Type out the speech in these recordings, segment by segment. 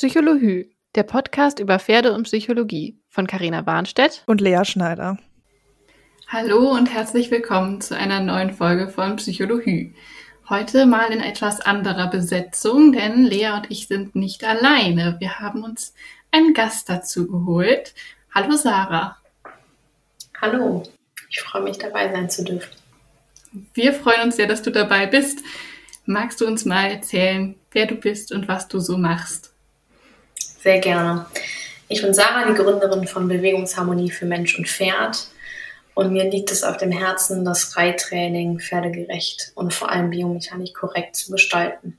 Psychologie, der Podcast über Pferde und Psychologie von Karina Warnstedt und Lea Schneider. Hallo und herzlich willkommen zu einer neuen Folge von Psychologie. Heute mal in etwas anderer Besetzung, denn Lea und ich sind nicht alleine. Wir haben uns einen Gast dazu geholt. Hallo Sarah. Hallo, ich freue mich dabei sein zu dürfen. Wir freuen uns sehr, dass du dabei bist. Magst du uns mal erzählen, wer du bist und was du so machst? Sehr gerne. Ich bin Sarah, die Gründerin von Bewegungsharmonie für Mensch und Pferd. Und mir liegt es auf dem Herzen, das Reittraining pferdegerecht und vor allem biomechanisch korrekt zu gestalten.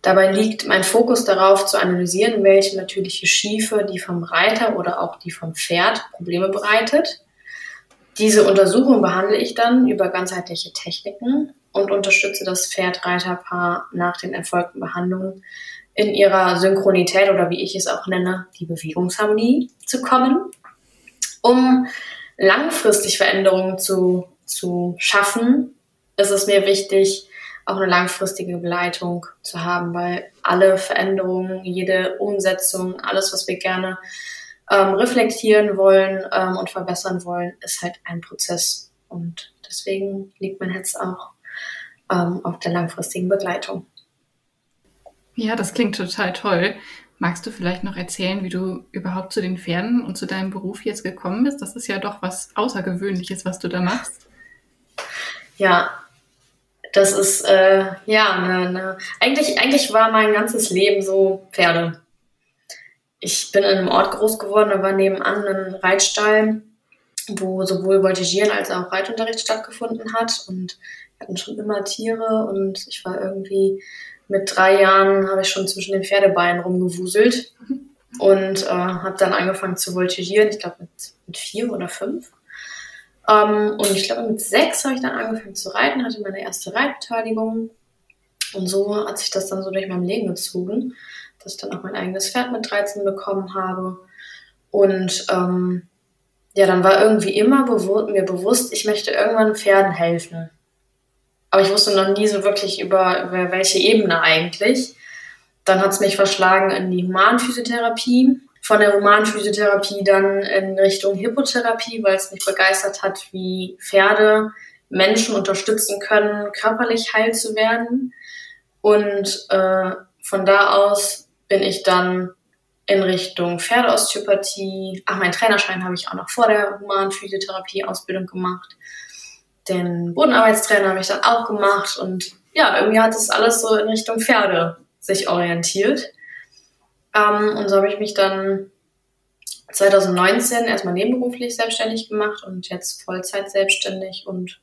Dabei liegt mein Fokus darauf, zu analysieren, welche natürliche Schiefe die vom Reiter oder auch die vom Pferd Probleme bereitet. Diese Untersuchung behandle ich dann über ganzheitliche Techniken und unterstütze das Pferd-Reiter-Paar nach den erfolgten Behandlungen in ihrer Synchronität oder wie ich es auch nenne, die Bewegungsharmonie zu kommen, um langfristig Veränderungen zu, zu schaffen, ist es mir wichtig, auch eine langfristige Begleitung zu haben, weil alle Veränderungen, jede Umsetzung, alles, was wir gerne ähm, reflektieren wollen ähm, und verbessern wollen, ist halt ein Prozess. Und deswegen liegt mein Herz auch ähm, auf der langfristigen Begleitung. Ja, das klingt total toll. Magst du vielleicht noch erzählen, wie du überhaupt zu den Pferden und zu deinem Beruf jetzt gekommen bist? Das ist ja doch was Außergewöhnliches, was du da machst. Ja, das ist äh, ja ne, ne. eigentlich eigentlich war mein ganzes Leben so Pferde. Ich bin in einem Ort groß geworden, da war nebenan ein Reitstall, wo sowohl Voltigieren als auch Reitunterricht stattgefunden hat und wir hatten schon immer Tiere und ich war irgendwie mit drei Jahren habe ich schon zwischen den Pferdebeinen rumgewuselt und äh, habe dann angefangen zu voltigieren. Ich glaube mit, mit vier oder fünf. Ähm, und ich glaube mit sechs habe ich dann angefangen zu reiten, hatte meine erste Reitbeteiligung. Und so hat sich das dann so durch mein Leben gezogen, dass ich dann auch mein eigenes Pferd mit 13 bekommen habe. Und ähm, ja, dann war irgendwie immer bewu mir bewusst, ich möchte irgendwann Pferden helfen. Aber ich wusste noch nie so wirklich über, über welche Ebene eigentlich. Dann hat es mich verschlagen in die Humanphysiotherapie. Von der Humanphysiotherapie dann in Richtung Hippotherapie, weil es mich begeistert hat, wie Pferde Menschen unterstützen können, körperlich heil zu werden. Und äh, von da aus bin ich dann in Richtung Pferdeosteopathie. Ach, meinen Trainerschein habe ich auch noch vor der Humanphysiotherapie-Ausbildung gemacht den Bodenarbeitstrainer habe ich dann auch gemacht und ja, irgendwie hat es alles so in Richtung Pferde sich orientiert. Ähm, und so habe ich mich dann 2019 erstmal nebenberuflich selbstständig gemacht und jetzt Vollzeit selbstständig und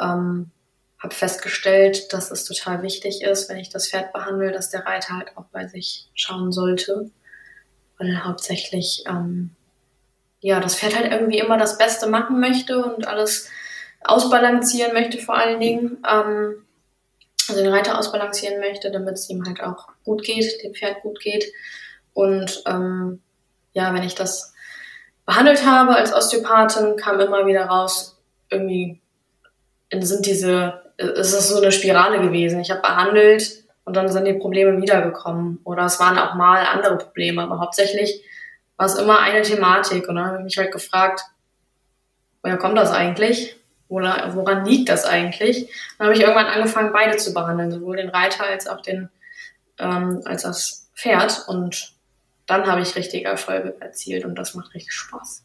ähm, habe festgestellt, dass es total wichtig ist, wenn ich das Pferd behandle, dass der Reiter halt auch bei sich schauen sollte, weil hauptsächlich ähm, ja das Pferd halt irgendwie immer das Beste machen möchte und alles ausbalancieren möchte vor allen Dingen. Ähm, also den Reiter ausbalancieren möchte, damit es ihm halt auch gut geht, dem Pferd gut geht. Und ähm, ja, wenn ich das behandelt habe als Osteopathin, kam immer wieder raus, irgendwie sind diese, es ist so eine Spirale gewesen. Ich habe behandelt und dann sind die Probleme wiedergekommen. Oder es waren auch mal andere Probleme, aber hauptsächlich war es immer eine Thematik. Und dann habe ich mich halt gefragt, woher kommt das eigentlich? Woran, liegt das eigentlich? Dann habe ich irgendwann angefangen, beide zu behandeln, sowohl den Reiter als auch den, ähm, als das Pferd. Und dann habe ich richtige Erfolge erzielt und das macht richtig Spaß.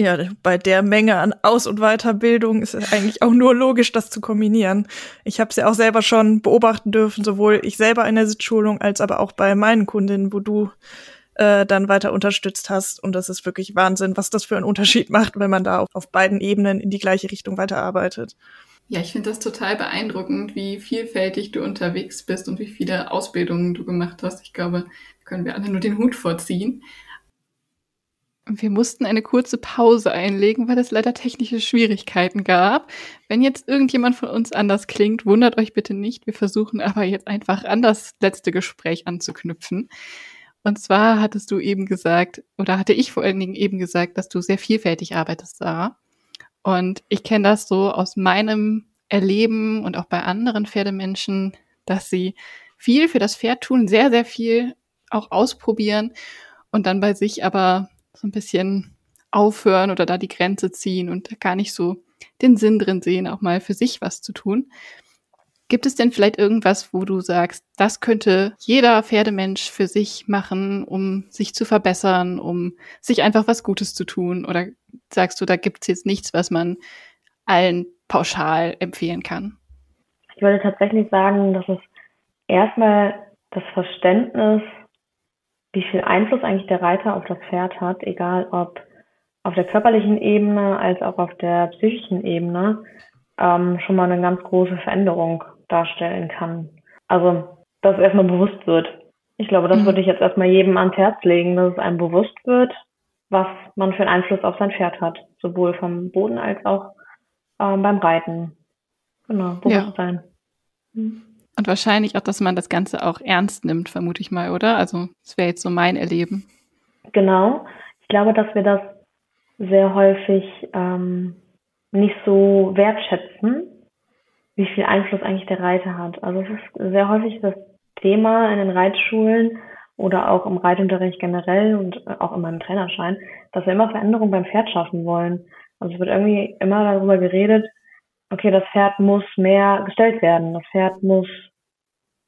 Ja, bei der Menge an Aus- und Weiterbildung ist es eigentlich auch nur logisch, das zu kombinieren. Ich habe es ja auch selber schon beobachten dürfen, sowohl ich selber in der Sitzschulung als aber auch bei meinen Kundinnen, wo du äh, dann weiter unterstützt hast. Und das ist wirklich Wahnsinn, was das für einen Unterschied macht, wenn man da auf, auf beiden Ebenen in die gleiche Richtung weiterarbeitet. Ja, ich finde das total beeindruckend, wie vielfältig du unterwegs bist und wie viele Ausbildungen du gemacht hast. Ich glaube, können wir alle nur den Hut vorziehen. Wir mussten eine kurze Pause einlegen, weil es leider technische Schwierigkeiten gab. Wenn jetzt irgendjemand von uns anders klingt, wundert euch bitte nicht. Wir versuchen aber jetzt einfach an das letzte Gespräch anzuknüpfen. Und zwar hattest du eben gesagt, oder hatte ich vor allen Dingen eben gesagt, dass du sehr vielfältig arbeitest, Sarah. Und ich kenne das so aus meinem Erleben und auch bei anderen Pferdemenschen, dass sie viel für das Pferd tun, sehr, sehr viel auch ausprobieren und dann bei sich aber so ein bisschen aufhören oder da die Grenze ziehen und gar nicht so den Sinn drin sehen, auch mal für sich was zu tun. Gibt es denn vielleicht irgendwas, wo du sagst, das könnte jeder Pferdemensch für sich machen, um sich zu verbessern, um sich einfach was Gutes zu tun? Oder sagst du, da gibt es jetzt nichts, was man allen pauschal empfehlen kann? Ich würde tatsächlich sagen, dass es erstmal das Verständnis, wie viel Einfluss eigentlich der Reiter auf das Pferd hat, egal ob auf der körperlichen Ebene als auch auf der psychischen Ebene, ähm, schon mal eine ganz große Veränderung darstellen kann. Also, dass es erstmal bewusst wird. Ich glaube, das mhm. würde ich jetzt erstmal jedem ans Herz legen, dass es einem bewusst wird, was man für einen Einfluss auf sein Pferd hat. Sowohl vom Boden als auch ähm, beim Reiten. Genau, Bewusstsein. Ja. Mhm. Und wahrscheinlich auch, dass man das Ganze auch ernst nimmt, vermute ich mal, oder? Also, das wäre jetzt so mein Erleben. Genau. Ich glaube, dass wir das sehr häufig ähm, nicht so wertschätzen, wie viel Einfluss eigentlich der Reiter hat. Also es ist sehr häufig das Thema in den Reitschulen oder auch im Reitunterricht generell und auch in meinem Trainerschein, dass wir immer Veränderungen beim Pferd schaffen wollen. Also es wird irgendwie immer darüber geredet, okay, das Pferd muss mehr gestellt werden. Das Pferd muss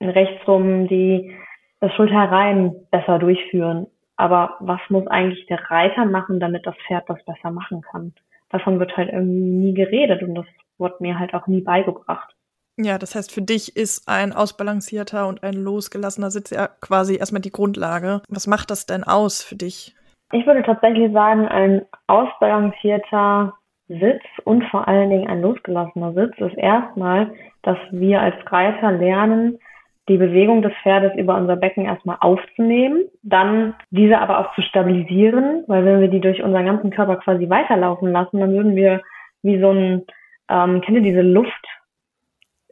rechtsrum die, das Schulterreihen besser durchführen. Aber was muss eigentlich der Reiter machen, damit das Pferd das besser machen kann? Davon wird halt irgendwie nie geredet und das wurde mir halt auch nie beigebracht. Ja, das heißt, für dich ist ein ausbalancierter und ein losgelassener Sitz ja quasi erstmal die Grundlage. Was macht das denn aus für dich? Ich würde tatsächlich sagen, ein ausbalancierter Sitz und vor allen Dingen ein losgelassener Sitz ist erstmal, dass wir als Reiter lernen, die Bewegung des Pferdes über unser Becken erstmal aufzunehmen, dann diese aber auch zu stabilisieren, weil wenn wir die durch unseren ganzen Körper quasi weiterlaufen lassen, dann würden wir wie so ein, ähm, kennt ihr diese Luft?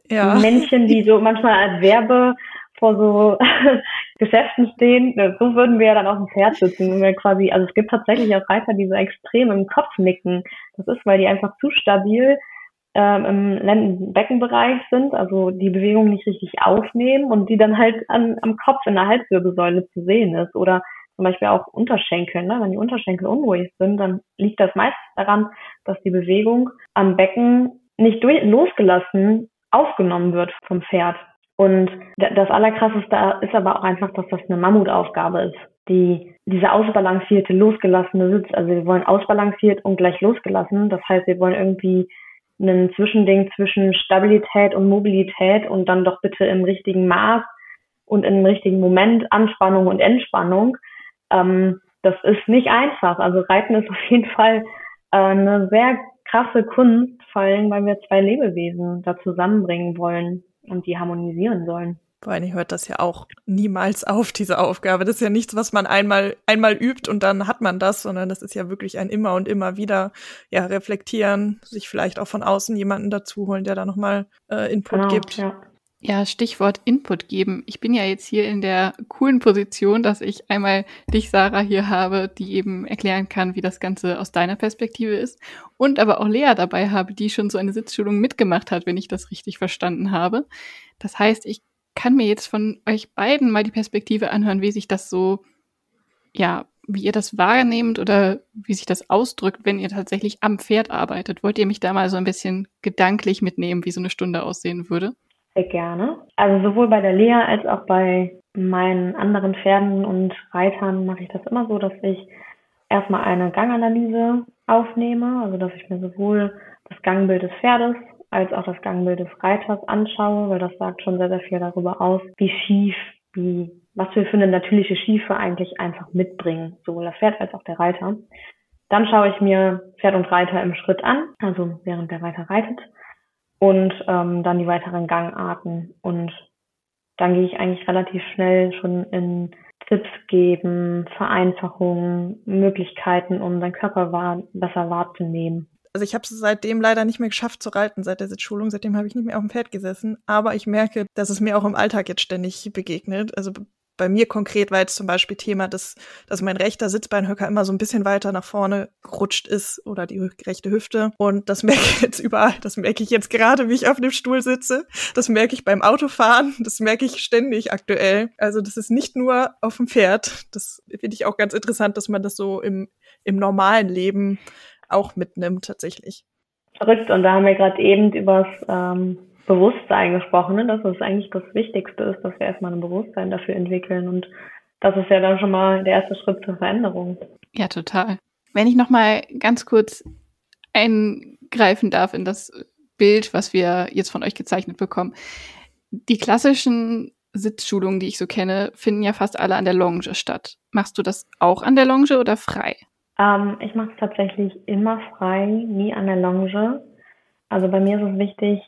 Ja. Männchen, die so manchmal als Werbe vor so Geschäften stehen, so würden wir ja dann auf dem Pferd sitzen, wenn wir quasi, also es gibt tatsächlich auch Reiter, die so extrem im Kopf nicken. Das ist, weil die einfach zu stabil ähm, im Lendenbeckenbereich sind, also die Bewegung nicht richtig aufnehmen und die dann halt an, am Kopf in der Halswirbelsäule zu sehen ist. Oder zum Beispiel auch Unterschenkel. Ne? Wenn die Unterschenkel unruhig sind, dann liegt das meistens daran, dass die Bewegung am Becken nicht durch, losgelassen aufgenommen wird vom Pferd. Und das Allerkrasseste ist aber auch einfach, dass das eine Mammutaufgabe ist. Die, diese ausbalancierte, losgelassene Sitz, also wir wollen ausbalanciert und gleich losgelassen. Das heißt, wir wollen irgendwie ein Zwischending zwischen Stabilität und Mobilität und dann doch bitte im richtigen Maß und im richtigen Moment Anspannung und Entspannung. Ähm, das ist nicht einfach. Also Reiten ist auf jeden Fall äh, eine sehr krasse Kunst, vor allem weil wir zwei Lebewesen da zusammenbringen wollen und die harmonisieren sollen. Vor allem hört das ja auch niemals auf, diese Aufgabe. Das ist ja nichts, was man einmal, einmal übt und dann hat man das, sondern das ist ja wirklich ein immer und immer wieder, ja, reflektieren, sich vielleicht auch von außen jemanden dazu holen, der da nochmal äh, Input genau, gibt. Ja. Ja, Stichwort Input geben. Ich bin ja jetzt hier in der coolen Position, dass ich einmal dich, Sarah, hier habe, die eben erklären kann, wie das Ganze aus deiner Perspektive ist. Und aber auch Lea dabei habe, die schon so eine Sitzschulung mitgemacht hat, wenn ich das richtig verstanden habe. Das heißt, ich kann mir jetzt von euch beiden mal die Perspektive anhören, wie sich das so, ja, wie ihr das wahrnehmt oder wie sich das ausdrückt, wenn ihr tatsächlich am Pferd arbeitet. Wollt ihr mich da mal so ein bisschen gedanklich mitnehmen, wie so eine Stunde aussehen würde? Sehr gerne. Also sowohl bei der Lea als auch bei meinen anderen Pferden und Reitern mache ich das immer so, dass ich erstmal eine Ganganalyse aufnehme, also dass ich mir sowohl das Gangbild des Pferdes als auch das Gangbild des Reiters anschaue, weil das sagt schon sehr, sehr viel darüber aus, wie schief, wie, was wir für eine natürliche Schiefe eigentlich einfach mitbringen, sowohl das Pferd als auch der Reiter. Dann schaue ich mir Pferd und Reiter im Schritt an, also während der Reiter reitet, und ähm, dann die weiteren Gangarten. Und dann gehe ich eigentlich relativ schnell schon in Tipps geben, Vereinfachungen, Möglichkeiten, um seinen Körper wahr, besser wahrzunehmen also ich habe es seitdem leider nicht mehr geschafft zu reiten, seit der Sitzschulung. Seitdem habe ich nicht mehr auf dem Pferd gesessen. Aber ich merke, dass es mir auch im Alltag jetzt ständig begegnet. Also bei mir konkret war jetzt zum Beispiel Thema, dass, dass mein rechter Sitzbeinhöcker immer so ein bisschen weiter nach vorne gerutscht ist oder die rechte Hüfte. Und das merke ich jetzt überall. Das merke ich jetzt gerade, wie ich auf dem Stuhl sitze. Das merke ich beim Autofahren. Das merke ich ständig aktuell. Also das ist nicht nur auf dem Pferd. Das finde ich auch ganz interessant, dass man das so im, im normalen Leben auch mitnimmt tatsächlich. Verrückt. Und da haben wir gerade eben übers ähm, Bewusstsein gesprochen, ne? dass es eigentlich das Wichtigste ist, dass wir erstmal ein Bewusstsein dafür entwickeln. Und das ist ja dann schon mal der erste Schritt zur Veränderung. Ja, total. Wenn ich noch mal ganz kurz eingreifen darf in das Bild, was wir jetzt von euch gezeichnet bekommen. Die klassischen Sitzschulungen, die ich so kenne, finden ja fast alle an der Longe statt. Machst du das auch an der Longe oder frei? Ähm, ich mache es tatsächlich immer frei, nie an der Longe. Also bei mir ist es wichtig,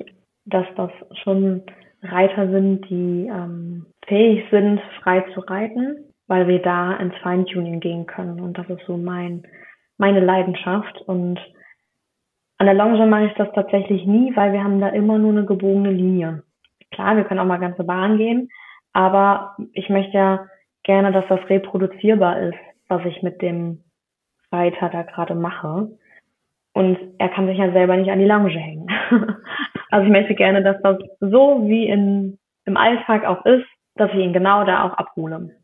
dass das schon Reiter sind, die ähm, fähig sind, frei zu reiten, weil wir da ins Feintuning gehen können. Und das ist so mein, meine Leidenschaft. Und an der Longe mache ich das tatsächlich nie, weil wir haben da immer nur eine gebogene Linie. Klar, wir können auch mal ganze Bahn gehen, aber ich möchte ja gerne, dass das reproduzierbar ist, was ich mit dem Reiter da gerade mache. Und er kann sich ja selber nicht an die Lounge hängen. also ich möchte gerne, dass das so wie in, im Alltag auch ist, dass ich ihn genau da auch abhole.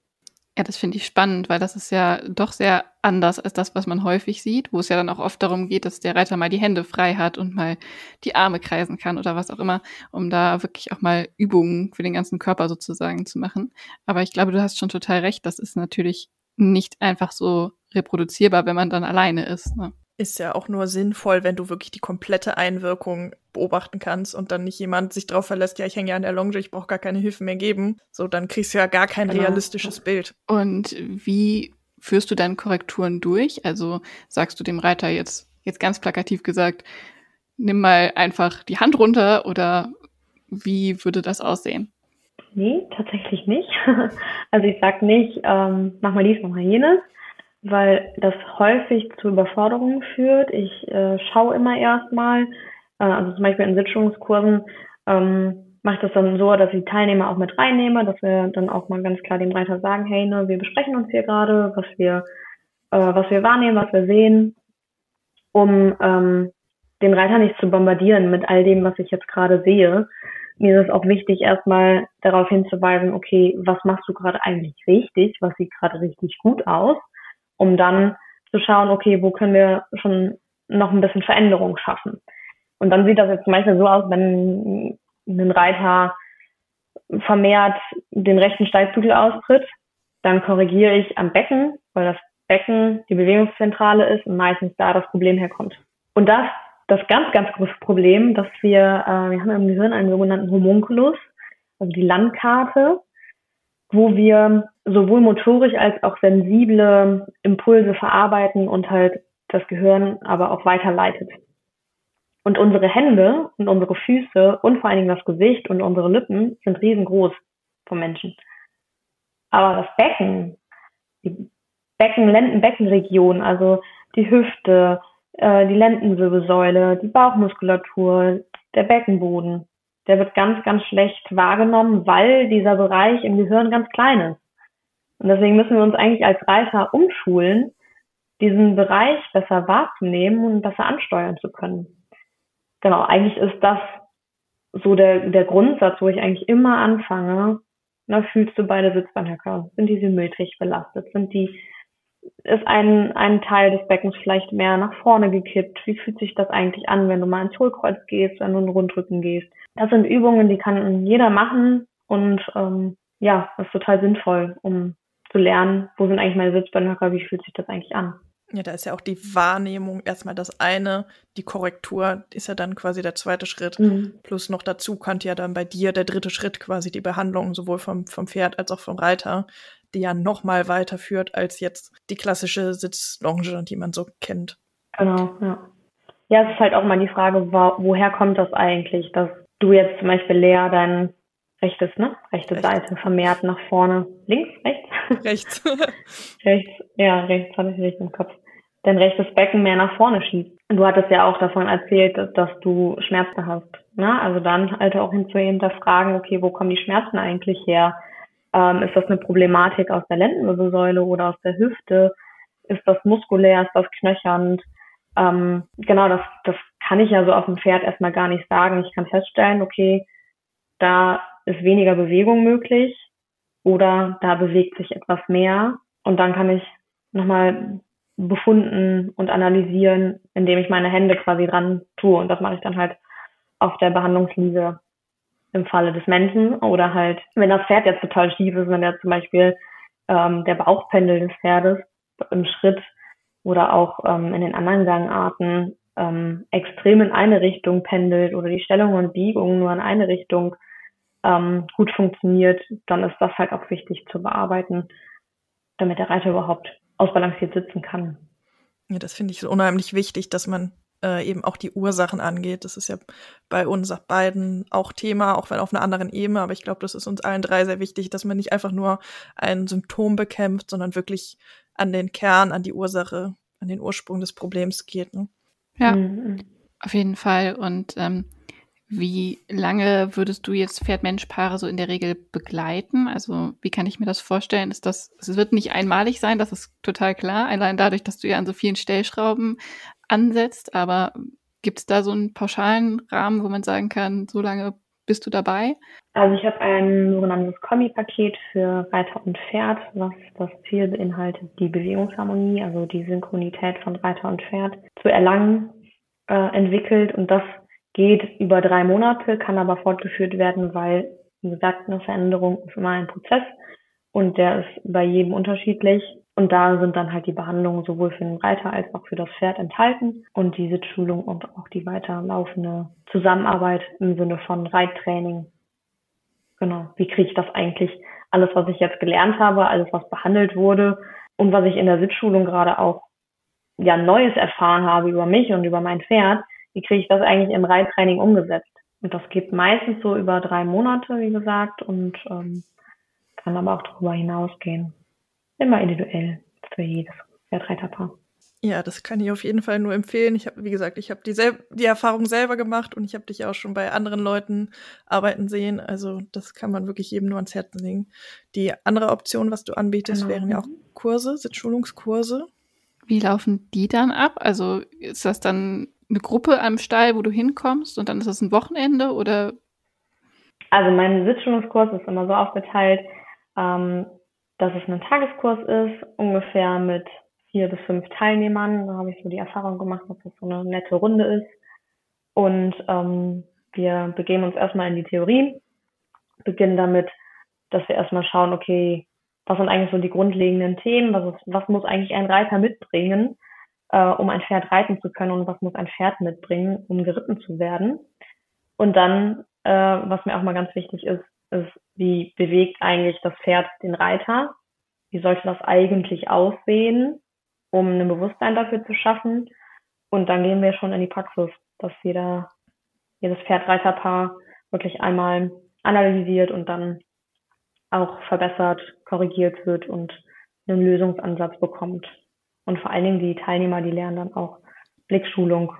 Ja, das finde ich spannend, weil das ist ja doch sehr anders als das, was man häufig sieht, wo es ja dann auch oft darum geht, dass der Reiter mal die Hände frei hat und mal die Arme kreisen kann oder was auch immer, um da wirklich auch mal Übungen für den ganzen Körper sozusagen zu machen. Aber ich glaube, du hast schon total recht, das ist natürlich nicht einfach so reproduzierbar, wenn man dann alleine ist. Ne? Ist ja auch nur sinnvoll, wenn du wirklich die komplette Einwirkung beobachten kannst und dann nicht jemand sich darauf verlässt, ja, ich hänge ja an der Longe, ich brauche gar keine Hilfe mehr geben. So, dann kriegst du ja gar kein genau. realistisches Bild. Und wie führst du dann Korrekturen durch? Also sagst du dem Reiter jetzt, jetzt ganz plakativ gesagt, nimm mal einfach die Hand runter oder wie würde das aussehen? Nee, tatsächlich nicht. Also ich sag nicht, ähm, mach mal dies, mach mal jenes, weil das häufig zu Überforderungen führt. Ich äh, schaue immer erstmal, äh, also zum Beispiel in Sitzungskursen ähm, mache ich das dann so, dass ich die Teilnehmer auch mit reinnehme, dass wir dann auch mal ganz klar dem Reiter sagen, hey, ne, wir besprechen uns hier gerade, was wir, äh, was wir wahrnehmen, was wir sehen, um ähm, den Reiter nicht zu bombardieren mit all dem, was ich jetzt gerade sehe. Mir ist es auch wichtig, erstmal darauf hinzuweisen, okay, was machst du gerade eigentlich richtig, was sieht gerade richtig gut aus um dann zu schauen, okay, wo können wir schon noch ein bisschen Veränderung schaffen. Und dann sieht das jetzt zum Beispiel so aus, wenn ein Reiter vermehrt den rechten Steigbügel austritt, dann korrigiere ich am Becken, weil das Becken die Bewegungszentrale ist und meistens da das Problem herkommt. Und das, das ganz, ganz große Problem, dass wir, äh, wir haben im Gehirn einen sogenannten Homunculus, also die Landkarte, wo wir sowohl motorisch als auch sensible Impulse verarbeiten und halt das Gehirn aber auch weiterleitet. Und unsere Hände und unsere Füße und vor allen Dingen das Gesicht und unsere Lippen sind riesengroß vom Menschen. Aber das Becken, die Becken, Lendenbeckenregion, also die Hüfte, äh, die Lendenwirbelsäule, die Bauchmuskulatur, der Beckenboden, der wird ganz, ganz schlecht wahrgenommen, weil dieser Bereich im Gehirn ganz klein ist. Und deswegen müssen wir uns eigentlich als Reiter umschulen, diesen Bereich besser wahrzunehmen und besser ansteuern zu können. Genau, eigentlich ist das so der, der Grundsatz, wo ich eigentlich immer anfange. Na, fühlst du beide Sitzbeinhöcker? Sind die symmetrisch belastet? Sind die, ist ein, ein Teil des Beckens vielleicht mehr nach vorne gekippt? Wie fühlt sich das eigentlich an, wenn du mal ins Hohlkreuz gehst, wenn du in den Rundrücken gehst? Das sind Übungen, die kann jeder machen und ähm, ja, das ist total sinnvoll, um zu lernen, wo sind eigentlich meine Sitzbeinhöcker, wie fühlt sich das eigentlich an. Ja, da ist ja auch die Wahrnehmung erstmal das eine, die Korrektur ist ja dann quasi der zweite Schritt. Mhm. Plus noch dazu könnte ja dann bei dir der dritte Schritt quasi die Behandlung sowohl vom, vom Pferd als auch vom Reiter, die ja noch mal weiterführt als jetzt die klassische Sitzlonge, die man so kennt. Genau, ja. Ja, es ist halt auch mal die Frage, woher kommt das eigentlich, dass du jetzt zum Beispiel leer dein rechtes, ne? Rechte Recht. Seite vermehrt nach vorne. Links, rechts? Rechts. rechts, ja, rechts habe ich richtig im Kopf. Dein rechtes Becken mehr nach vorne schiebt. Du hattest ja auch davon erzählt, dass du Schmerzen hast. Ne? Also dann halt auch zu hinterfragen, okay, wo kommen die Schmerzen eigentlich her? Ähm, ist das eine Problematik aus der Lendenwirbelsäule oder aus der Hüfte? Ist das muskulär? Ist das knöchernd? Ähm, genau, das, das kann ich ja so auf dem Pferd erstmal gar nicht sagen. Ich kann feststellen, okay, da ist weniger Bewegung möglich oder da bewegt sich etwas mehr. Und dann kann ich nochmal befunden und analysieren, indem ich meine Hände quasi dran tue. Und das mache ich dann halt auf der Behandlungsliege im Falle des Menschen oder halt, wenn das Pferd jetzt total schief ist, wenn der zum Beispiel ähm, der Bauchpendel des Pferdes im Schritt oder auch ähm, in den anderen Gangarten ähm, extrem in eine Richtung pendelt oder die Stellung und Biegung nur in eine Richtung ähm, gut funktioniert, dann ist das halt auch wichtig zu bearbeiten, damit der Reiter überhaupt ausbalanciert sitzen kann. Ja, das finde ich so unheimlich wichtig, dass man äh, eben auch die Ursachen angeht. Das ist ja bei uns beiden auch Thema, auch wenn auf einer anderen Ebene. Aber ich glaube, das ist uns allen drei sehr wichtig, dass man nicht einfach nur ein Symptom bekämpft, sondern wirklich an den Kern, an die Ursache, an den Ursprung des Problems geht. Ne? Ja, mhm. auf jeden Fall. Und ähm, wie lange würdest du jetzt Pferd-Mensch-Paare so in der Regel begleiten? Also wie kann ich mir das vorstellen? Ist das, es wird nicht einmalig sein, das ist total klar. Allein dadurch, dass du ja an so vielen Stellschrauben ansetzt, aber gibt es da so einen pauschalen Rahmen, wo man sagen kann, so lange bist du dabei? Also ich habe ein sogenanntes Kombi-Paket für Reiter und Pferd, was das Ziel beinhaltet, die Bewegungsharmonie, also die Synchronität von Reiter und Pferd zu erlangen, äh, entwickelt und das geht über drei Monate, kann aber fortgeführt werden, weil, wie gesagt, eine Veränderung ist immer ein Prozess und der ist bei jedem unterschiedlich. Und da sind dann halt die Behandlungen sowohl für den Reiter als auch für das Pferd enthalten und die Sitzschulung und auch die weiterlaufende Zusammenarbeit im Sinne von Reittraining. Genau. Wie kriege ich das eigentlich alles, was ich jetzt gelernt habe, alles, was behandelt wurde und was ich in der Sitzschulung gerade auch ja Neues erfahren habe über mich und über mein Pferd, wie kriege ich das eigentlich im Reittraining umgesetzt? Und das geht meistens so über drei Monate, wie gesagt, und ähm, kann aber auch darüber hinausgehen. Immer individuell für jedes Pferdreiterpaar. Ja, das kann ich auf jeden Fall nur empfehlen. Ich habe, wie gesagt, ich habe die, die Erfahrung selber gemacht und ich habe dich auch schon bei anderen Leuten arbeiten sehen. Also das kann man wirklich jedem nur ans Herz legen. Die andere Option, was du anbietest, genau. wären ja auch Kurse, Sitzschulungskurse. Wie laufen die dann ab? Also ist das dann eine Gruppe am Stall, wo du hinkommst und dann ist das ein Wochenende oder? Also mein Sitzschulungskurs ist immer so aufgeteilt, ähm, dass es ein Tageskurs ist, ungefähr mit vier bis fünf Teilnehmern. Da habe ich so die Erfahrung gemacht, dass das so eine nette Runde ist. Und ähm, wir begeben uns erstmal in die Theorie, beginnen damit, dass wir erstmal schauen, okay, was sind eigentlich so die grundlegenden Themen, was, ist, was muss eigentlich ein Reiter mitbringen, äh, um ein Pferd reiten zu können und was muss ein Pferd mitbringen, um geritten zu werden. Und dann, äh, was mir auch mal ganz wichtig ist, ist, wie bewegt eigentlich das Pferd den Reiter? Wie sollte das eigentlich aussehen, um ein Bewusstsein dafür zu schaffen? Und dann gehen wir schon in die Praxis, dass jeder, jedes Pferd-Reiterpaar wirklich einmal analysiert und dann auch verbessert, korrigiert wird und einen Lösungsansatz bekommt. Und vor allen Dingen die Teilnehmer, die lernen dann auch Blickschulung,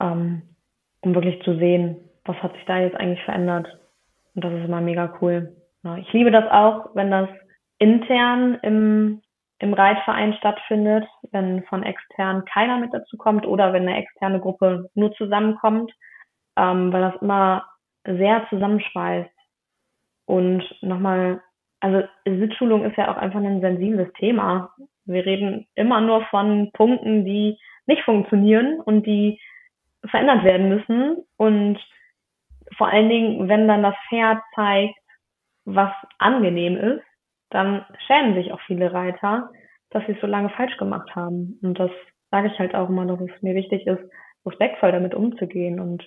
ähm, um wirklich zu sehen, was hat sich da jetzt eigentlich verändert. Und das ist immer mega cool. Ich liebe das auch, wenn das intern im, im Reitverein stattfindet, wenn von extern keiner mit dazu kommt oder wenn eine externe Gruppe nur zusammenkommt, ähm, weil das immer sehr zusammenschweißt. Und nochmal, also Sitzschulung ist ja auch einfach ein sensibles Thema. Wir reden immer nur von Punkten, die nicht funktionieren und die verändert werden müssen. Und vor allen Dingen, wenn dann das Pferd zeigt, was angenehm ist, dann schämen sich auch viele Reiter, dass sie es so lange falsch gemacht haben. Und das sage ich halt auch immer, dass es mir wichtig ist, respektvoll damit umzugehen. Und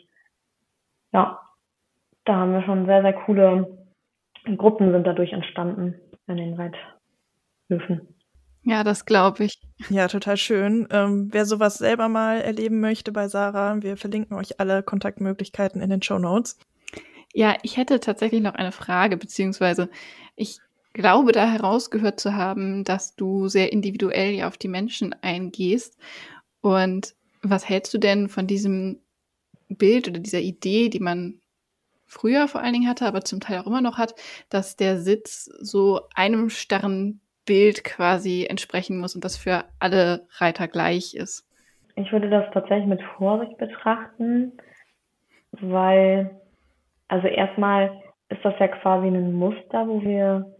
ja, da haben wir schon sehr, sehr coole Gruppen sind dadurch entstanden in den Reithöfen. Ja, das glaube ich. Ja, total schön. Ähm, wer sowas selber mal erleben möchte bei Sarah, wir verlinken euch alle Kontaktmöglichkeiten in den Show Notes. Ja, ich hätte tatsächlich noch eine Frage, beziehungsweise ich glaube da herausgehört zu haben, dass du sehr individuell auf die Menschen eingehst. Und was hältst du denn von diesem Bild oder dieser Idee, die man früher vor allen Dingen hatte, aber zum Teil auch immer noch hat, dass der Sitz so einem starren Bild quasi entsprechen muss und das für alle Reiter gleich ist? Ich würde das tatsächlich mit Vorsicht betrachten, weil, also erstmal ist das ja quasi ein Muster, wo wir,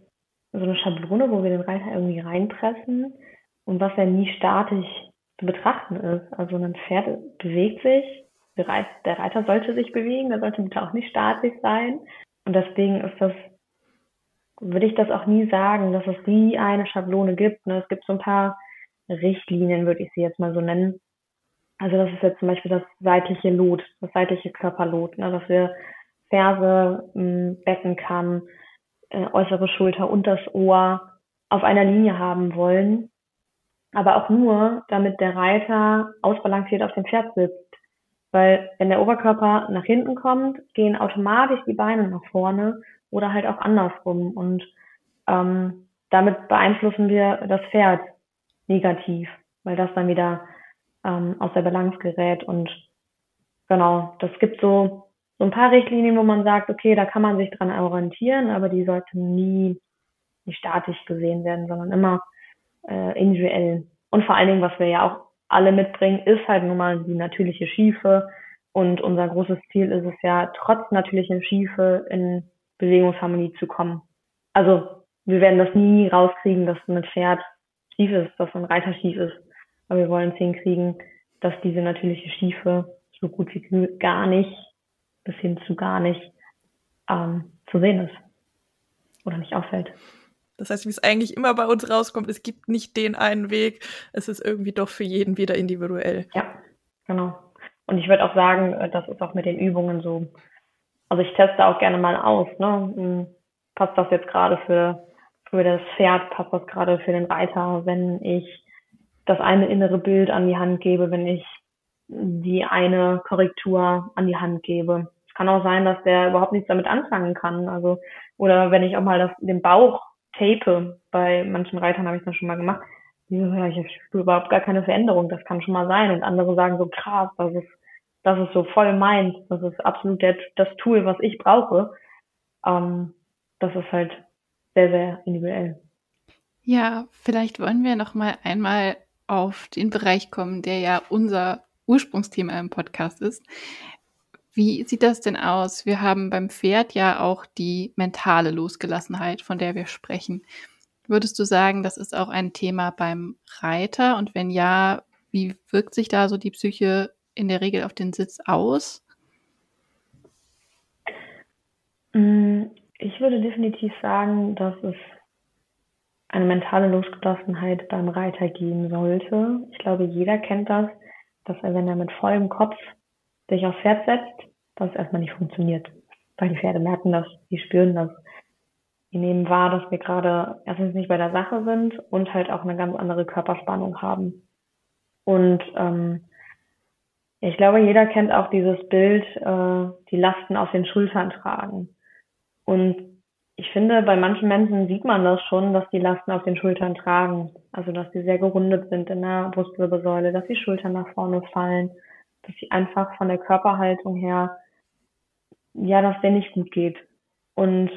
so eine Schablone, wo wir den Reiter irgendwie reinpressen und was ja nie statisch zu betrachten ist. Also ein Pferd bewegt sich, der Reiter sollte sich bewegen, der sollte bitte auch nicht statisch sein. Und deswegen ist das würde ich das auch nie sagen, dass es die eine Schablone gibt. Ne? Es gibt so ein paar Richtlinien, würde ich sie jetzt mal so nennen. Also das ist jetzt zum Beispiel das seitliche Lot, das seitliche Körperlot, ne? dass wir Ferse, Beckenkamm, äh, äußere Schulter und das Ohr auf einer Linie haben wollen. Aber auch nur, damit der Reiter ausbalanciert auf dem Pferd sitzt. Weil wenn der Oberkörper nach hinten kommt, gehen automatisch die Beine nach vorne oder halt auch andersrum. Und ähm, damit beeinflussen wir das Pferd negativ, weil das dann wieder ähm, aus der Balance gerät. Und genau, das gibt so, so ein paar Richtlinien, wo man sagt, okay, da kann man sich dran orientieren, aber die sollten nie, nicht statisch gesehen werden, sondern immer äh, individuell. Und vor allen Dingen, was wir ja auch alle mitbringen, ist halt nun mal die natürliche Schiefe. Und unser großes Ziel ist es ja, trotz natürlicher Schiefe in Bewegungsharmonie zu kommen. Also wir werden das nie rauskriegen, dass ein Pferd schief ist, dass ein Reiter schief ist. Aber wir wollen es hinkriegen, dass diese natürliche Schiefe so gut wie gar nicht, bis hin zu gar nicht, ähm, zu sehen ist. Oder nicht auffällt. Das heißt, wie es eigentlich immer bei uns rauskommt, es gibt nicht den einen Weg, es ist irgendwie doch für jeden wieder individuell. Ja, genau. Und ich würde auch sagen, äh, das ist auch mit den Übungen so. Also ich teste auch gerne mal aus, ne? Hm, passt das jetzt gerade für, für das Pferd, passt das gerade für den Reiter, wenn ich das eine innere Bild an die Hand gebe, wenn ich die eine Korrektur an die Hand gebe. Es kann auch sein, dass der überhaupt nichts damit anfangen kann. Also, oder wenn ich auch mal das, den Bauch tape, bei manchen Reitern habe ich das schon mal gemacht, die so, ja, ich spüre überhaupt gar keine Veränderung, das kann schon mal sein. Und andere sagen so, krass, das ist das ist so voll meins, das ist absolut der, das Tool, was ich brauche. Ähm, das ist halt sehr, sehr individuell. Ja, vielleicht wollen wir noch mal einmal auf den Bereich kommen, der ja unser Ursprungsthema im Podcast ist. Wie sieht das denn aus? Wir haben beim Pferd ja auch die mentale Losgelassenheit, von der wir sprechen. Würdest du sagen, das ist auch ein Thema beim Reiter? Und wenn ja, wie wirkt sich da so die Psyche in der Regel auf den Sitz aus? Mm, ich würde definitiv sagen, dass es eine mentale Losgelassenheit beim Reiter geben sollte. Ich glaube, jeder kennt das, dass er, wenn er mit vollem Kopf sich aufs Pferd setzt, dass es erstmal nicht funktioniert. Weil die Pferde merken das, die spüren das. Die nehmen wahr, dass wir gerade erstens nicht bei der Sache sind und halt auch eine ganz andere Körperspannung haben. Und ähm, ich glaube, jeder kennt auch dieses Bild, äh, die Lasten auf den Schultern tragen. Und ich finde, bei manchen Menschen sieht man das schon, dass die Lasten auf den Schultern tragen. Also, dass sie sehr gerundet sind in der Brustwirbelsäule, dass die Schultern nach vorne fallen, dass sie einfach von der Körperhaltung her, ja, dass der nicht gut geht. Und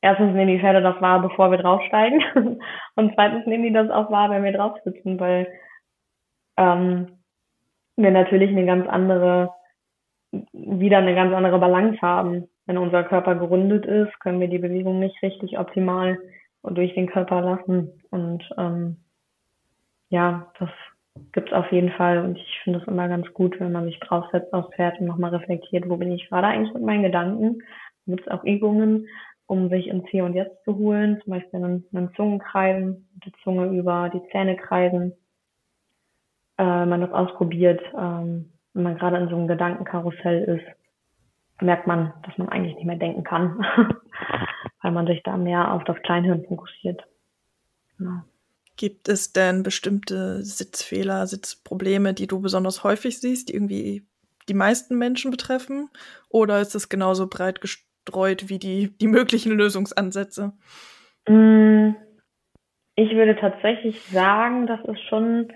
erstens nehmen die Pferde das wahr, bevor wir draufsteigen. Und zweitens nehmen die das auch wahr, wenn wir drauf sitzen, weil ähm, wir natürlich eine ganz andere, wieder eine ganz andere Balance haben. Wenn unser Körper gerundet ist, können wir die Bewegung nicht richtig optimal durch den Körper lassen. Und ähm, ja, das gibt's auf jeden Fall. Und ich finde es immer ganz gut, wenn man sich draufsetzt aufs Pferd und nochmal reflektiert, wo bin ich gerade eigentlich mit meinen Gedanken. Da gibt's auch Übungen, um sich ins Hier und Jetzt zu holen. Zum Beispiel einen, einen Zungenkreisen, die Zunge über die Zähne kreisen äh, man das ausprobiert, ähm, wenn man gerade in so einem Gedankenkarussell ist, merkt man, dass man eigentlich nicht mehr denken kann, weil man sich da mehr auf das Kleinhirn fokussiert. Genau. Gibt es denn bestimmte Sitzfehler, Sitzprobleme, die du besonders häufig siehst, die irgendwie die meisten Menschen betreffen? Oder ist es genauso breit gestreut wie die, die möglichen Lösungsansätze? Mm, ich würde tatsächlich sagen, dass es schon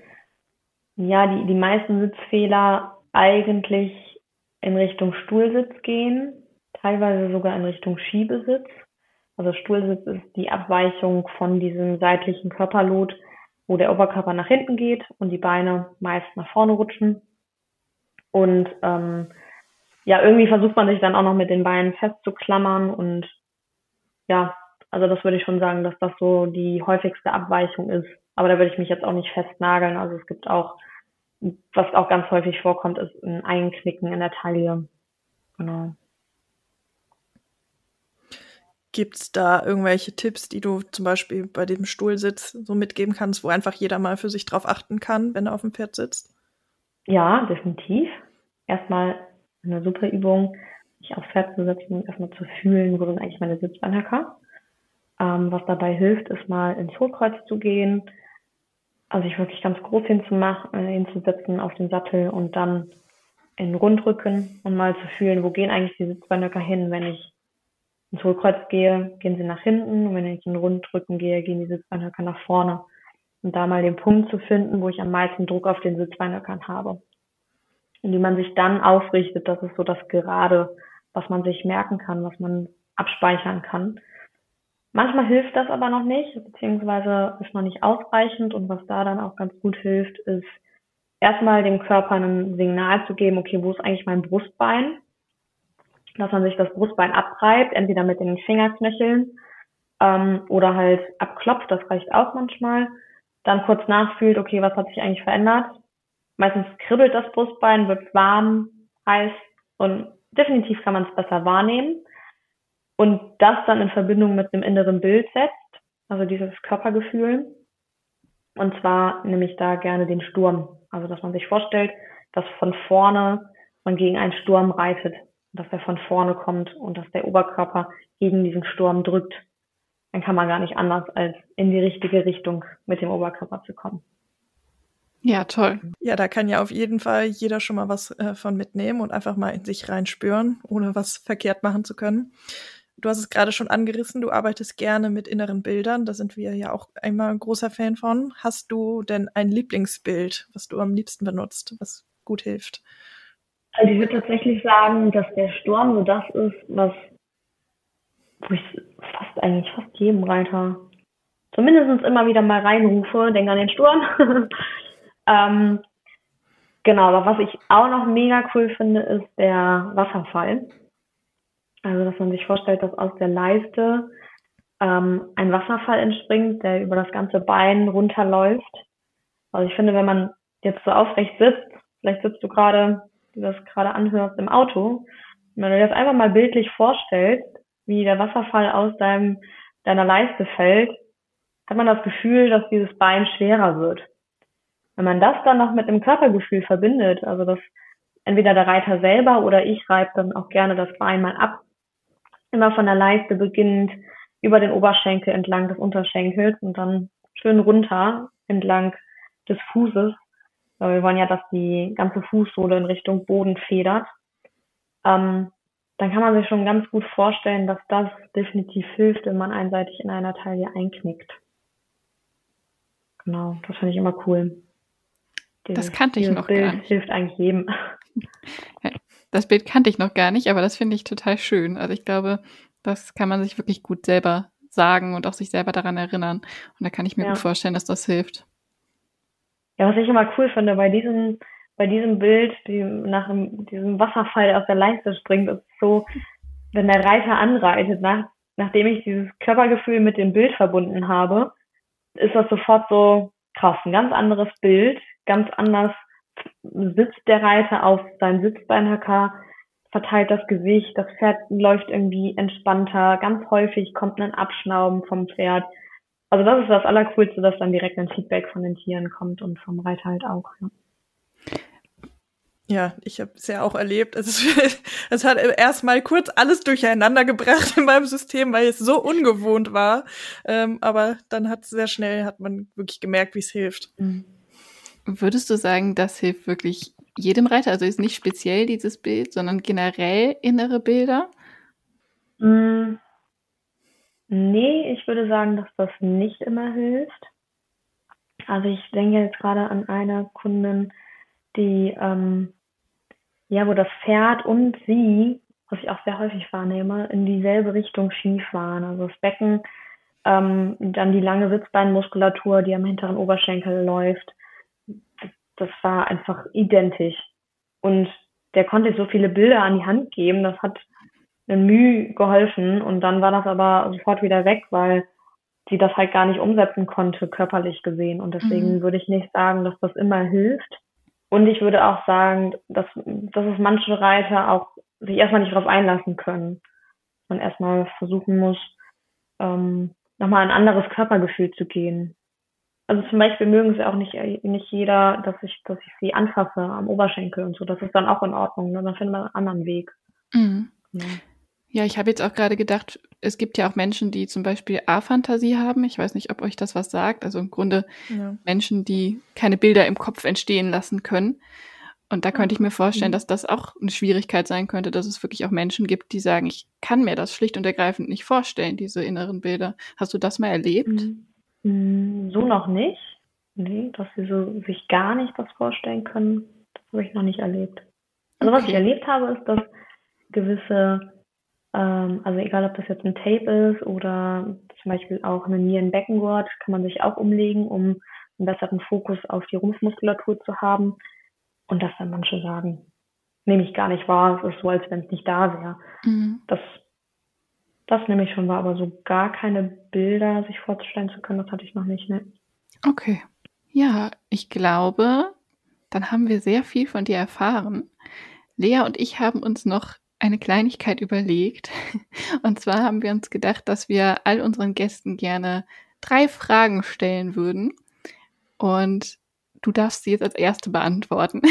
ja, die, die meisten Sitzfehler eigentlich in Richtung Stuhlsitz gehen. teilweise sogar in Richtung Schiebesitz. Also Stuhlsitz ist die Abweichung von diesem seitlichen Körperlot, wo der Oberkörper nach hinten geht und die Beine meist nach vorne rutschen. Und ähm, ja, irgendwie versucht man sich dann auch noch mit den Beinen festzuklammern und ja, also das würde ich schon sagen, dass das so die häufigste Abweichung ist. Aber da würde ich mich jetzt auch nicht festnageln. Also es gibt auch, was auch ganz häufig vorkommt, ist ein Einknicken in der Taille. Genau. Gibt es da irgendwelche Tipps, die du zum Beispiel bei dem Stuhlsitz so mitgeben kannst, wo einfach jeder mal für sich drauf achten kann, wenn er auf dem Pferd sitzt? Ja, definitiv. Erstmal eine super Übung, sich aufs Pferd zu setzen, erstmal zu fühlen, wo sind eigentlich meine Sitzbeinhacker. Ähm, was dabei hilft, ist mal ins Hohlkreuz zu gehen, also sich wirklich ganz groß hinzumachen, äh, hinzusetzen auf den Sattel und dann in den Rundrücken und mal zu fühlen, wo gehen eigentlich die Sitzbeinhöcker hin, wenn ich ins Hohlkreuz gehe, gehen sie nach hinten und wenn ich in den Rundrücken gehe, gehen die Sitzbeinhöcker nach vorne. Und da mal den Punkt zu finden, wo ich am meisten Druck auf den Sitzbeinhöckern habe. Und wie man sich dann aufrichtet, das ist so das Gerade, was man sich merken kann, was man abspeichern kann. Manchmal hilft das aber noch nicht, beziehungsweise ist noch nicht ausreichend. Und was da dann auch ganz gut hilft, ist erstmal dem Körper ein Signal zu geben, okay, wo ist eigentlich mein Brustbein? Dass man sich das Brustbein abreibt, entweder mit den Fingerknöcheln ähm, oder halt abklopft, das reicht auch manchmal. Dann kurz nachfühlt, okay, was hat sich eigentlich verändert? Meistens kribbelt das Brustbein, wird warm, heiß und definitiv kann man es besser wahrnehmen und das dann in Verbindung mit einem inneren Bild setzt, also dieses Körpergefühl. Und zwar nehme ich da gerne den Sturm. Also dass man sich vorstellt, dass von vorne man gegen einen Sturm reitet, dass er von vorne kommt und dass der Oberkörper gegen diesen Sturm drückt. Dann kann man gar nicht anders, als in die richtige Richtung mit dem Oberkörper zu kommen. Ja, toll. Ja, da kann ja auf jeden Fall jeder schon mal was äh, von mitnehmen und einfach mal in sich reinspüren, ohne was verkehrt machen zu können. Du hast es gerade schon angerissen, du arbeitest gerne mit inneren Bildern. Da sind wir ja auch einmal ein großer Fan von. Hast du denn ein Lieblingsbild, was du am liebsten benutzt, was gut hilft? Also ich würde tatsächlich sagen, dass der Sturm so das ist, was wo ich fast eigentlich fast jedem Reiter zumindest immer wieder mal reinrufe, denke an den Sturm. ähm, genau, aber was ich auch noch mega cool finde, ist der Wasserfall. Also, dass man sich vorstellt, dass aus der Leiste ähm, ein Wasserfall entspringt, der über das ganze Bein runterläuft. Also ich finde, wenn man jetzt so aufrecht sitzt, vielleicht sitzt du gerade, du das gerade anhörst im Auto, wenn du dir das einfach mal bildlich vorstellst, wie der Wasserfall aus deinem, deiner Leiste fällt, hat man das Gefühl, dass dieses Bein schwerer wird. Wenn man das dann noch mit dem Körpergefühl verbindet, also dass entweder der Reiter selber oder ich reibe dann auch gerne das Bein mal ab immer von der Leiste beginnend über den Oberschenkel entlang des Unterschenkels und dann schön runter entlang des Fußes. Weil wir wollen ja, dass die ganze Fußsohle in Richtung Boden federt. Ähm, dann kann man sich schon ganz gut vorstellen, dass das definitiv hilft, wenn man einseitig in einer Taille einknickt. Genau, das finde ich immer cool. Dieses, das kannte ich noch Bild gar nicht. hilft eigentlich jedem. Das Bild kannte ich noch gar nicht, aber das finde ich total schön. Also ich glaube, das kann man sich wirklich gut selber sagen und auch sich selber daran erinnern. Und da kann ich mir ja. gut vorstellen, dass das hilft. Ja, was ich immer cool finde bei diesem, bei diesem Bild, die nach diesem Wasserfall aus der Leiste springt, ist so, wenn der Reiter anreitet, nach, nachdem ich dieses Körpergefühl mit dem Bild verbunden habe, ist das sofort so krass, ein ganz anderes Bild, ganz anders sitzt der Reiter auf seinem Sitzbeinhacker, verteilt das Gewicht, das Pferd läuft irgendwie entspannter, ganz häufig kommt ein Abschnauben vom Pferd. Also das ist das Allercoolste, dass dann direkt ein Feedback von den Tieren kommt und vom Reiter halt auch. Ja. Ja, ich habe es ja auch erlebt. Es, ist, es hat erstmal kurz alles durcheinander gebracht in meinem System, weil es so ungewohnt war. Ähm, aber dann hat sehr schnell hat man wirklich gemerkt, wie es hilft. Mhm. Würdest du sagen, das hilft wirklich jedem Reiter? Also ist nicht speziell dieses Bild, sondern generell innere Bilder? Mm, nee, ich würde sagen, dass das nicht immer hilft. Also ich denke jetzt gerade an eine Kundin, die ähm, ja, wo das Pferd und sie was ich auch sehr häufig wahrnehme, in dieselbe Richtung schief waren. Also das Becken, ähm, dann die lange Sitzbeinmuskulatur, die am hinteren Oberschenkel läuft. Das, war einfach identisch. Und der konnte so viele Bilder an die Hand geben, das hat ein Mühe geholfen und dann war das aber sofort wieder weg, weil sie das halt gar nicht umsetzen konnte, körperlich gesehen. Und deswegen mhm. würde ich nicht sagen, dass das immer hilft. Und ich würde auch sagen, dass, dass es manche Reiter auch sich erstmal nicht darauf einlassen können. Man erstmal versuchen muss, ähm, nochmal ein anderes Körpergefühl zu gehen. Also zum Beispiel mögen sie auch nicht, nicht jeder, dass ich, dass ich sie anfasse am Oberschenkel und so. Das ist dann auch in Ordnung. Ne? Dann findet man einen anderen Weg. Mhm. Ja. Ja, ich habe jetzt auch gerade gedacht, es gibt ja auch Menschen, die zum Beispiel A-Fantasie haben. Ich weiß nicht, ob euch das was sagt. Also im Grunde ja. Menschen, die keine Bilder im Kopf entstehen lassen können. Und da könnte ich mir vorstellen, mhm. dass das auch eine Schwierigkeit sein könnte, dass es wirklich auch Menschen gibt, die sagen, ich kann mir das schlicht und ergreifend nicht vorstellen, diese inneren Bilder. Hast du das mal erlebt? Mhm. So noch nicht. Nee, dass sie so sich gar nicht das vorstellen können, das habe ich noch nicht erlebt. Also was ich erlebt habe, ist, dass gewisse ähm, also egal, ob das jetzt ein Tape ist oder zum Beispiel auch eine Nierenbeckengurt, kann man sich auch umlegen, um einen besseren Fokus auf die Rumpfmuskulatur zu haben. Und das dann manche sagen, nehme ich gar nicht wahr, es ist so, als wenn es nicht da wäre. Mhm. Das, das nehme ich schon wahr, aber so gar keine Bilder sich vorzustellen zu können, das hatte ich noch nicht, ne? Okay. Ja, ich glaube, dann haben wir sehr viel von dir erfahren. Lea und ich haben uns noch eine Kleinigkeit überlegt. Und zwar haben wir uns gedacht, dass wir all unseren Gästen gerne drei Fragen stellen würden. Und du darfst sie jetzt als erste beantworten.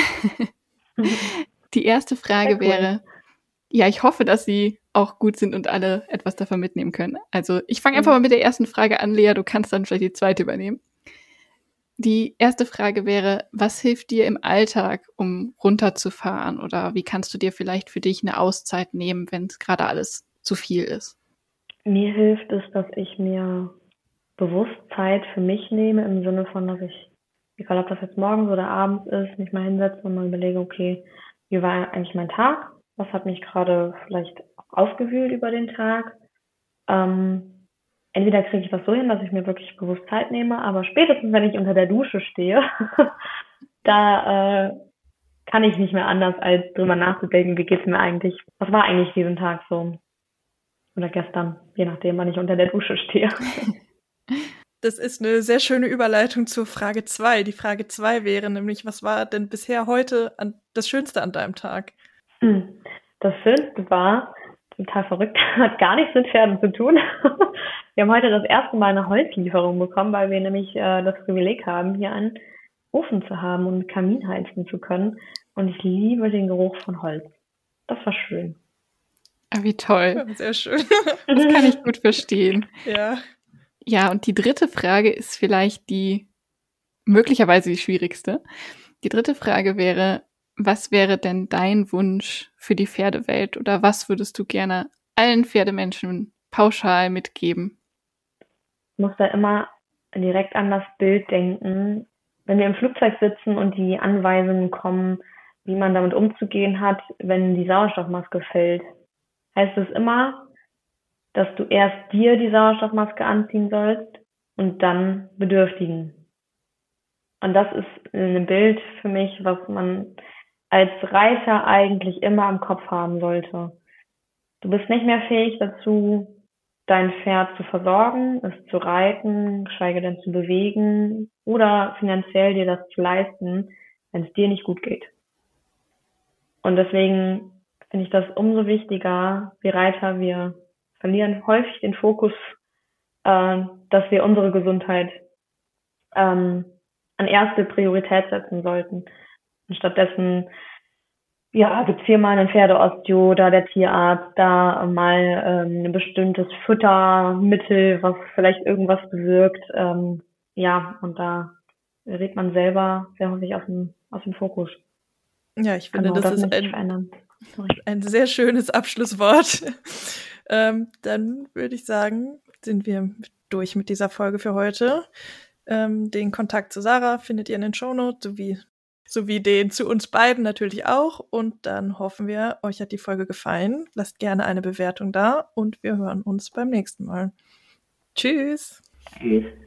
Die erste Frage cool. wäre, ja, ich hoffe, dass sie auch gut sind und alle etwas davon mitnehmen können. Also ich fange einfach mal mit der ersten Frage an, Lea, du kannst dann vielleicht die zweite übernehmen. Die erste Frage wäre, was hilft dir im Alltag, um runterzufahren? Oder wie kannst du dir vielleicht für dich eine Auszeit nehmen, wenn es gerade alles zu viel ist? Mir hilft es, dass ich mir bewusst Zeit für mich nehme, im Sinne von, dass ich, egal ob das jetzt morgens oder abends ist, mich mal hinsetze und mal überlege, okay, wie war eigentlich mein Tag? Was hat mich gerade vielleicht aufgewühlt über den Tag? Ähm, entweder kriege ich das so hin, dass ich mir wirklich bewusst Zeit nehme, aber spätestens, wenn ich unter der Dusche stehe, da äh, kann ich nicht mehr anders, als drüber nachzudenken, wie geht's mir eigentlich, was war eigentlich diesen Tag so oder gestern, je nachdem, wann ich unter der Dusche stehe. Das ist eine sehr schöne Überleitung zur Frage 2. Die Frage 2 wäre nämlich, was war denn bisher heute an, das Schönste an deinem Tag? Hm, das Schönste war, total verrückt, hat gar nichts mit Pferden zu tun. Wir haben heute das erste Mal eine Holzlieferung bekommen, weil wir nämlich äh, das Privileg haben, hier einen Ofen zu haben und Kamin heizen zu können. Und ich liebe den Geruch von Holz. Das war schön. Ah, wie toll. sehr schön. Das kann ich gut verstehen. Ja. Ja, und die dritte Frage ist vielleicht die möglicherweise die schwierigste. Die dritte Frage wäre, was wäre denn dein Wunsch für die Pferdewelt oder was würdest du gerne allen Pferdemenschen pauschal mitgeben? Ich muss da immer direkt an das Bild denken. Wenn wir im Flugzeug sitzen und die Anweisungen kommen, wie man damit umzugehen hat, wenn die Sauerstoffmaske fällt, heißt es immer, dass du erst dir die Sauerstoffmaske anziehen sollst und dann Bedürftigen. Und das ist ein Bild für mich, was man als Reiter eigentlich immer im Kopf haben sollte. Du bist nicht mehr fähig dazu, dein Pferd zu versorgen, es zu reiten, geschweige denn zu bewegen oder finanziell dir das zu leisten, wenn es dir nicht gut geht. Und deswegen finde ich das umso wichtiger, wir Reiter, wir verlieren häufig den Fokus, äh, dass wir unsere Gesundheit ähm, an erste Priorität setzen sollten. Und stattdessen, ja, gibt's hier mal einen Pferdeosteo, da der Tierarzt, da mal ähm, ein bestimmtes Futtermittel, was vielleicht irgendwas bewirkt. Ähm, ja, und da redet man selber sehr häufig aus dem, aus dem Fokus. Ja, ich finde, genau, das, das, ist ein, ein sehr schönes Abschlusswort. ähm, dann würde ich sagen, sind wir durch mit dieser Folge für heute. Ähm, den Kontakt zu Sarah findet ihr in den Shownotes sowie sowie den zu uns beiden natürlich auch. Und dann hoffen wir, euch hat die Folge gefallen. Lasst gerne eine Bewertung da und wir hören uns beim nächsten Mal. Tschüss. Tschüss.